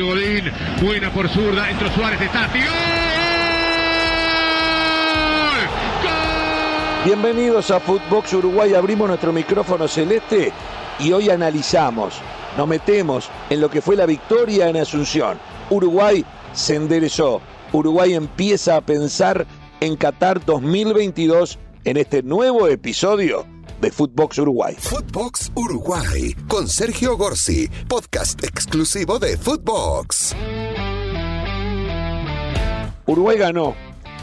Godín, buena por zurda, entró Suárez, está, tiró. Bienvenidos a Footbox Uruguay, abrimos nuestro micrófono celeste y hoy analizamos, nos metemos en lo que fue la victoria en Asunción. Uruguay se enderezó, Uruguay empieza a pensar en Qatar 2022 en este nuevo episodio de Footbox Uruguay. Footbox Uruguay con Sergio Gorsi, podcast exclusivo de Footbox. Uruguay ganó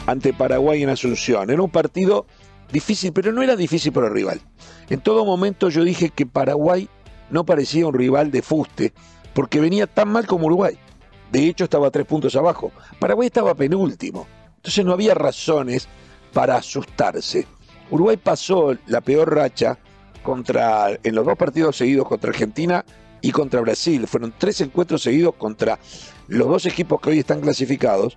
ante Paraguay en Asunción. Era un partido difícil, pero no era difícil para el rival. En todo momento yo dije que Paraguay no parecía un rival de fuste, porque venía tan mal como Uruguay. De hecho, estaba tres puntos abajo. Paraguay estaba penúltimo. Entonces no había razones para asustarse. Uruguay pasó la peor racha contra, en los dos partidos seguidos contra Argentina y contra Brasil. Fueron tres encuentros seguidos contra los dos equipos que hoy están clasificados,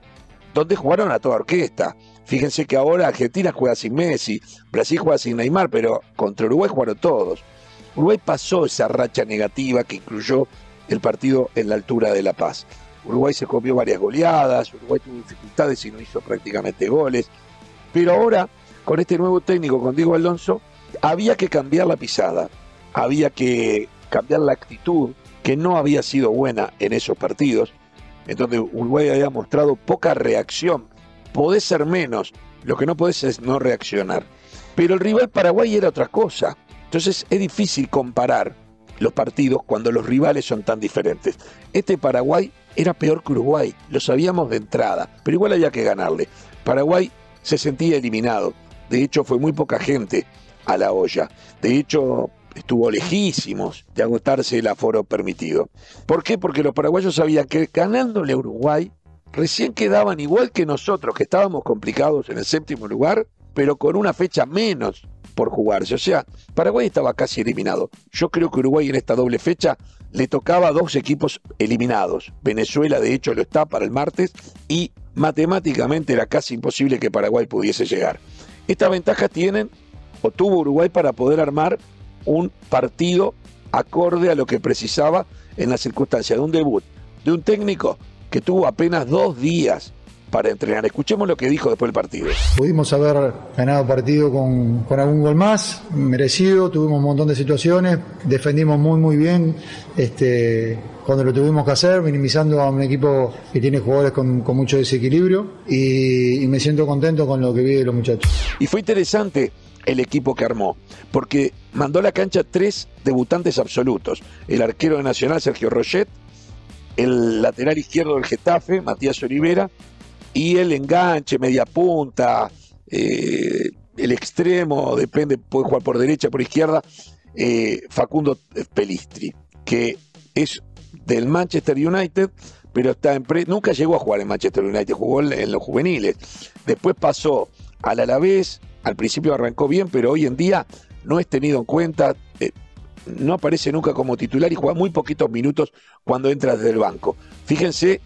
donde jugaron a toda orquesta. Fíjense que ahora Argentina juega sin Messi, Brasil juega sin Neymar, pero contra Uruguay jugaron todos. Uruguay pasó esa racha negativa que incluyó el partido en la altura de La Paz. Uruguay se comió varias goleadas, Uruguay tuvo dificultades y no hizo prácticamente goles. Pero ahora, con este nuevo técnico, con Diego Alonso, había que cambiar la pisada, había que cambiar la actitud que no había sido buena en esos partidos, en donde Uruguay había mostrado poca reacción podés ser menos, lo que no podés es no reaccionar. Pero el rival Paraguay era otra cosa. Entonces es difícil comparar los partidos cuando los rivales son tan diferentes. Este Paraguay era peor que Uruguay, lo sabíamos de entrada, pero igual había que ganarle. Paraguay se sentía eliminado, de hecho fue muy poca gente a la olla, de hecho estuvo lejísimos de agotarse el aforo permitido. ¿Por qué? Porque los paraguayos sabían que ganándole a Uruguay recién quedaban igual que nosotros, que estábamos complicados en el séptimo lugar, pero con una fecha menos por jugarse. O sea, Paraguay estaba casi eliminado. Yo creo que Uruguay en esta doble fecha le tocaba a dos equipos eliminados. Venezuela, de hecho, lo está para el martes y matemáticamente era casi imposible que Paraguay pudiese llegar. Esta ventaja tienen o tuvo Uruguay para poder armar un partido acorde a lo que precisaba en la circunstancia de un debut de un técnico que tuvo apenas dos días para entrenar. Escuchemos lo que dijo después del partido. Pudimos haber ganado partido con, con, algún gol más, merecido, tuvimos un montón de situaciones, defendimos muy muy bien este, cuando lo tuvimos que hacer, minimizando a un equipo que tiene jugadores con, con mucho desequilibrio y, y me siento contento con lo que vi de los muchachos. Y fue interesante el equipo que armó, porque mandó a la cancha tres debutantes absolutos. El arquero de Nacional, Sergio Rochet, el lateral izquierdo del Getafe, Matías Olivera, y el enganche, media punta, eh, el extremo, depende, puede jugar por derecha, por izquierda, eh, Facundo Pelistri, que es del Manchester United, pero está en nunca llegó a jugar en Manchester United, jugó en los juveniles. Después pasó al Alavés, al principio arrancó bien, pero hoy en día no es tenido en cuenta. Eh, no aparece nunca como titular y juega muy poquitos minutos cuando entra desde el banco. Fíjense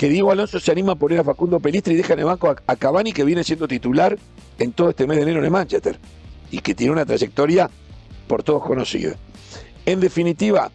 que Diego Alonso se anima a poner a Facundo Pelistri y deja en el banco a, Cavani, que viene siendo titular en todo este mes de enero en Manchester y que tiene una trayectoria por todos conocida. En definitiva,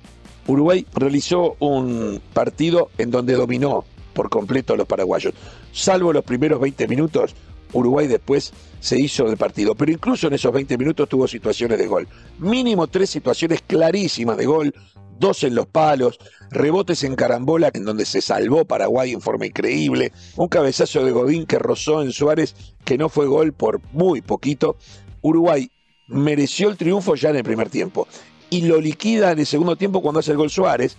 Uruguay realizó un partido en donde dominó por completo a los paraguayos. Salvo los primeros 20 minutos, Uruguay después se hizo del partido. Pero incluso en esos 20 minutos tuvo situaciones de gol. Mínimo tres situaciones clarísimas de gol, dos en los palos, rebotes en carambola en donde se salvó Paraguay en forma increíble, un cabezazo de Godín que rozó en Suárez que no fue gol por muy poquito. Uruguay mereció el triunfo ya en el primer tiempo y lo liquida en el segundo tiempo cuando hace el gol Suárez.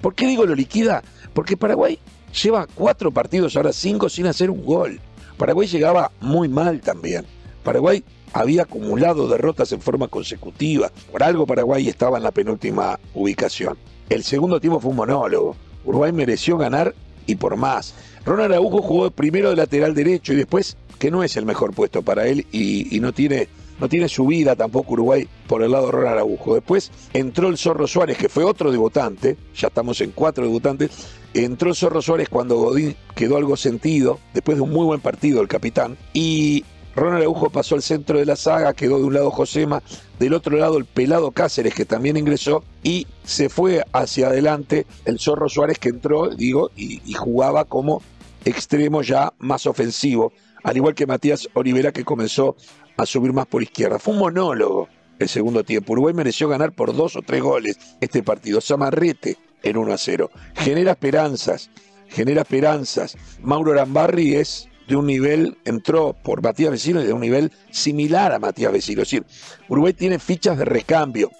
¿Por qué digo lo liquida? Porque Paraguay lleva cuatro partidos, ahora cinco, sin hacer un gol. Paraguay llegaba muy mal también. Paraguay había acumulado derrotas en forma consecutiva. Por algo Paraguay estaba en la penúltima ubicación. El segundo tiempo fue un monólogo. Uruguay mereció ganar y por más. Ronald Araujo jugó primero de lateral derecho y después, que no es el mejor puesto para él y, no tiene no tiene subida tampoco Uruguay por el lado de Ronald Araujo. Después entró el Zorro Suárez, que fue otro debutante, ya estamos en cuatro debutantes. Entró Zorro Suárez cuando Godín quedó algo sentido, después de un muy buen partido el capitán. Y Ronald Araujo pasó al centro de la saga, quedó de un lado Josema, del otro lado el pelado Cáceres que también ingresó y se fue hacia adelante el Zorro Suárez que entró, digo, y, y jugaba como extremo ya más ofensivo, al igual que Matías Olivera que comenzó a subir más por izquierda. Fue un monólogo el segundo tiempo. Uruguay mereció ganar por dos o tres goles este partido. Samarrete en 1 a 0. Genera esperanzas, genera esperanzas. Mauro Arambarri es de un nivel, entró por Matías Vecino de un nivel similar a Matías Vecino. Es decir, Uruguay tiene fichas de recambio.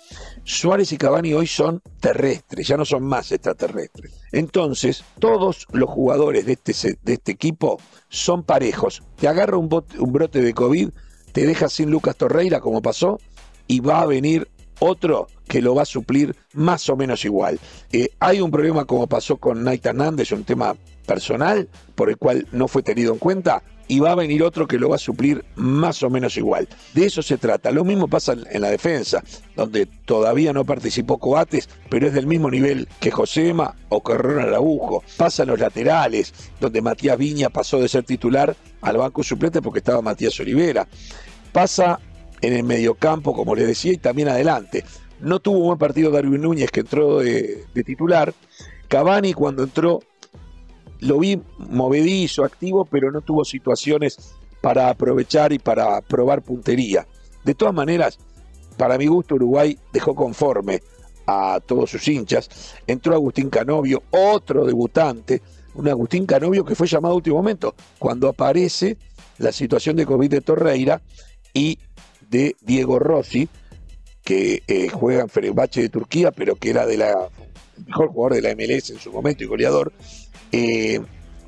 Suárez y Cavani hoy son terrestres, ya no son más extraterrestres. Entonces, todos los jugadores de este, de este equipo son parejos. Te agarra un, un brote de COVID, te deja sin Lucas Torreira, como pasó, y va a venir otro que lo va a suplir más o menos igual. Eh, hay un problema como pasó con Naita Hernández, un tema personal por el cual no fue tenido en cuenta y va a venir otro que lo va a suplir más o menos igual. De eso se trata. Lo mismo pasa en la defensa, donde todavía no participó Coates, pero es del mismo nivel que Josema o que Ronald Araujo. Pasa en los laterales, donde Matías Viña pasó de ser titular al banco suplente porque estaba Matías Olivera. Pasa en el mediocampo, como les decía, y también adelante. No tuvo un buen partido Darwin Núñez, que entró de, titular. Cavani, cuando entró, lo vi movedizo, activo, pero no tuvo situaciones para aprovechar y para probar puntería. De todas maneras, para mi gusto, Uruguay dejó conforme a todos sus hinchas. Entró Agustín Canovio, otro debutante, un Agustín Canovio que fue llamado a último momento, cuando aparece la situación de COVID de Torreira y de Diego Rossi, que eh, juega en Fenerbahce de Turquía, pero que era de la, mejor jugador de la MLS en su momento y goleador. Eh,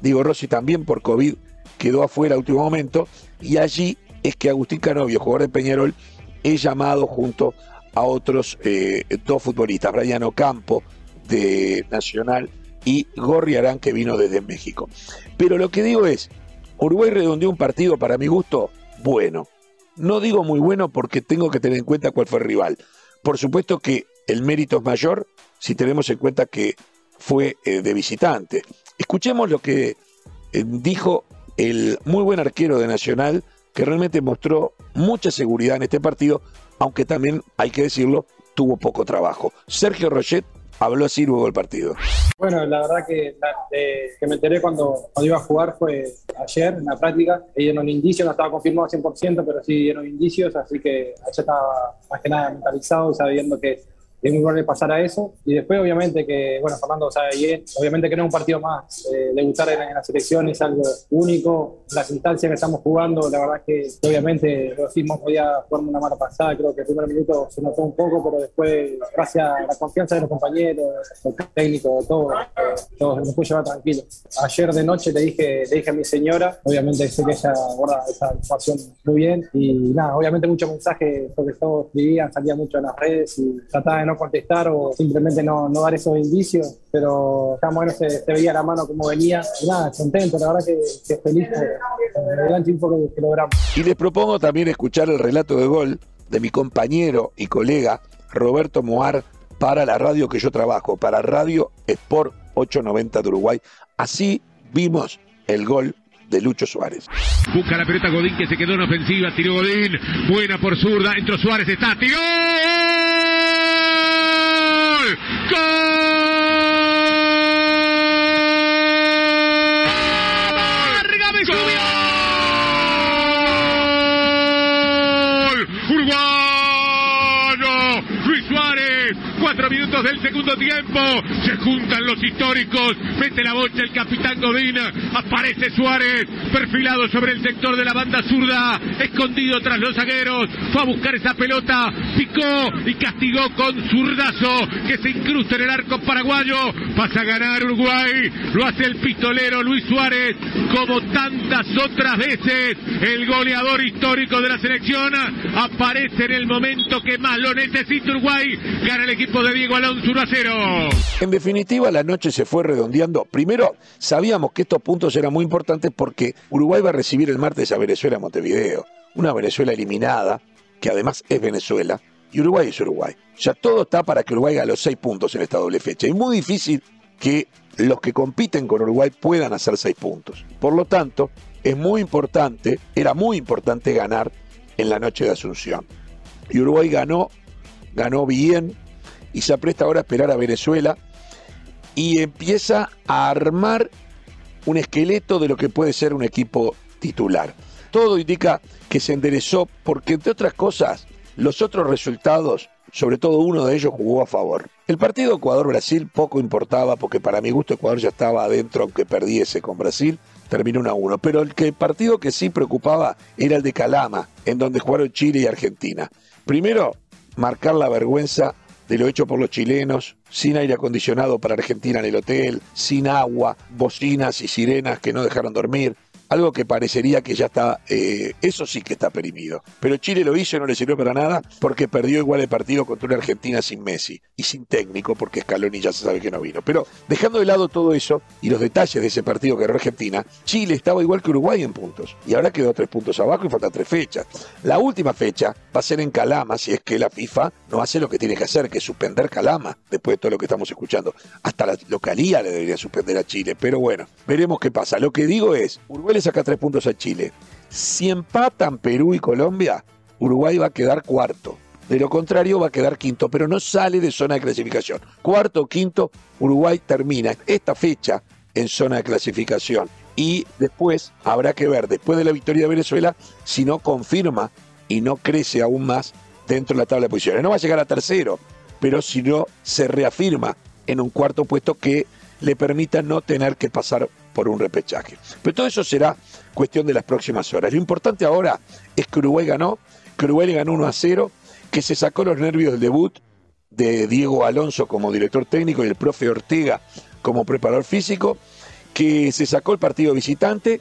Diego Rossi también por COVID quedó afuera a último momento y allí es que Agustín Canovio, jugador de Peñarol, es llamado junto a otros eh, dos futbolistas, Brian Ocampo de Nacional y Gorri Arán que vino desde México. Pero lo que digo es, Uruguay redondeó un partido para mi gusto bueno. No digo muy bueno porque tengo que tener en cuenta cuál fue el rival. Por supuesto que el mérito es mayor si tenemos en cuenta que fue eh, de visitante. Escuchemos lo que eh, dijo el muy buen arquero de Nacional, que realmente mostró mucha seguridad en este partido, aunque también, hay que decirlo, tuvo poco trabajo. Sergio Rochet habló luego del partido. Bueno, la verdad que, que me enteré cuando, cuando, iba a jugar fue ayer en la práctica. Dieron un indicio, no estaba confirmado 100%, pero sí dieron indicios, así que ayer estaba más que nada mentalizado, sabiendo que es muy bueno pasar a eso. Y después, obviamente, que, bueno, Fernando sabe bien, obviamente que no es un partido más. Eh, debutar en, la selección es algo único. Las instancias que estamos jugando, la verdad que, obviamente, lo decimos, podía jugar una mala pasada. Creo que el primer minuto se notó un poco, pero después, gracias a la confianza de los compañeros, el técnico, todo, eh, todo nos puede llevar tranquilo. Ayer de noche le dije, le dije a mi señora, obviamente sé que ella guarda esa información muy bien. Y nada, obviamente muchos mensajes, sobre todo escribían, salía mucho en las redes y trataba de no contestar o simplemente no, no dar esos indicios, pero ya bueno, se, veía la mano como venía. Y nada, contento, la verdad que, que feliz por el gran tiempo que, logramos. Y les propongo también escuchar el relato de gol de mi compañero y colega Roberto Moar para la radio que yo trabajo, para Radio Sport 890 de Uruguay. Así vimos el gol de Lucho Suárez. Busca la pelota Godín que se quedó en ofensiva, tiró Godín, buena por zurda, entró Suárez, está, tiró gol. ¡Gol! Minutos del segundo tiempo. Se juntan los históricos. Mete la bocha el capitán Godina. Aparece Suárez. Perfilado sobre el sector de la banda zurda. Escondido tras los zagueros. Fue a buscar esa pelota. Picó y castigó con zurdazo que se incrusta en el arco paraguayo. Pasa a ganar Uruguay. Lo hace el pistolero Luis Suárez. Como tantas otras veces. El goleador histórico de la selección. Aparece en el momento que más lo necesita Uruguay. El equipo de Diego Alonso 1 a 0. En definitiva, la noche se fue redondeando. Primero, sabíamos que estos puntos eran muy importantes porque Uruguay va a recibir el martes a Venezuela Montevideo. Una Venezuela eliminada, que además es Venezuela, y Uruguay es Uruguay. Ya todo está para que Uruguay haga los seis puntos en esta doble fecha. Y muy difícil que los que compiten con Uruguay puedan hacer seis puntos. Por lo tanto, es muy importante, era muy importante ganar en la noche de Asunción. Y Uruguay ganó, ganó bien y se apresta ahora a esperar a Venezuela y empieza a armar un esqueleto de lo que puede ser un equipo titular. Todo indica que se enderezó porque, entre otras cosas, los otros resultados, sobre todo uno de ellos, jugó a favor. El partido Ecuador-Brasil poco importaba porque para mi gusto Ecuador ya estaba adentro aunque perdiese con Brasil, terminó 1 a 1. Pero el, que, partido que sí preocupaba era el de Calama, en donde jugaron Chile y Argentina. Primero, marcar la vergüenza de lo hecho por los chilenos, sin aire acondicionado para Argentina en el hotel, sin agua, bocinas y sirenas que no dejaron dormir, algo que parecería que ya está, eh, eso sí que está perimido. Pero Chile lo hizo y no le sirvió para nada porque perdió igual el partido contra una Argentina sin Messi y sin técnico porque Scaloni ya se sabe que no vino. Pero dejando de lado todo eso y los detalles de ese partido que era Argentina, Chile estaba igual que Uruguay en puntos y ahora quedó tres puntos abajo y faltan tres fechas. La última fecha va a ser en Calama si es que la FIFA no hace lo que tiene que hacer, que es suspender Calama después de todo lo que estamos escuchando. Hasta la localía le debería suspender a Chile, pero bueno, veremos qué pasa. Lo que digo es, Uruguay saca tres puntos a Chile. Si empatan Perú y Colombia, Uruguay va a quedar cuarto. De lo contrario, va a quedar quinto, pero no sale de zona de clasificación. Cuarto o quinto, Uruguay termina esta fecha en zona de clasificación. Y después habrá que ver, después de la victoria de Venezuela, si no confirma y no crece aún más dentro de la tabla de posiciones. No va a llegar a tercero, pero si no se reafirma en un cuarto puesto que le permita no tener que pasar por un repechaje. Pero todo eso será cuestión de las próximas horas. Lo importante ahora es que Uruguay ganó, que Uruguay ganó 1 a 0, que se sacó los nervios del debut de Diego Alonso como director técnico y el profe Ortega como preparador físico, que se sacó el partido visitante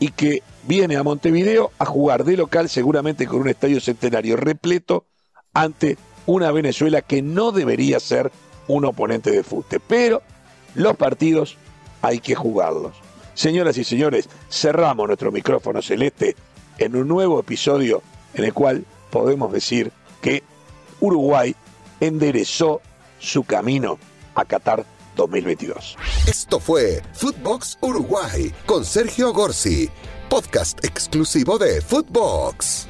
y que viene a Montevideo a jugar de local seguramente con un estadio centenario repleto ante una Venezuela que no debería ser un oponente de fútbol. Pero los partidos hay que jugarlos. Señoras y señores, cerramos nuestro micrófono celeste en un nuevo episodio en el cual podemos decir que Uruguay enderezó su camino a Qatar 2022. Esto fue Footbox Uruguay con Sergio Gorsi, podcast exclusivo de Footbox.